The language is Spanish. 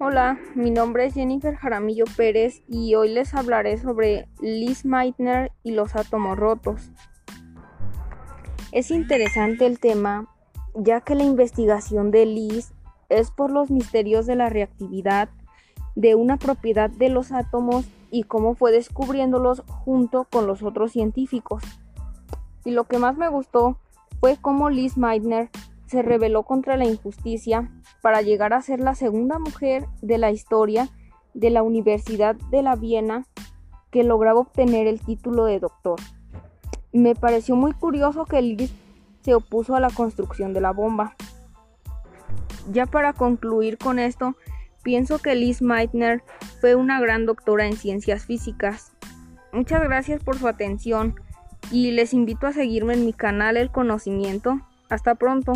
Hola, mi nombre es Jennifer Jaramillo Pérez y hoy les hablaré sobre Liz Meitner y los átomos rotos. Es interesante el tema ya que la investigación de Liz es por los misterios de la reactividad de una propiedad de los átomos y cómo fue descubriéndolos junto con los otros científicos. Y lo que más me gustó fue cómo Liz Meitner se rebeló contra la injusticia para llegar a ser la segunda mujer de la historia de la Universidad de la Viena que lograba obtener el título de doctor. Me pareció muy curioso que Liz se opuso a la construcción de la bomba. Ya para concluir con esto, pienso que Liz Meitner fue una gran doctora en ciencias físicas. Muchas gracias por su atención y les invito a seguirme en mi canal El Conocimiento. Hasta pronto.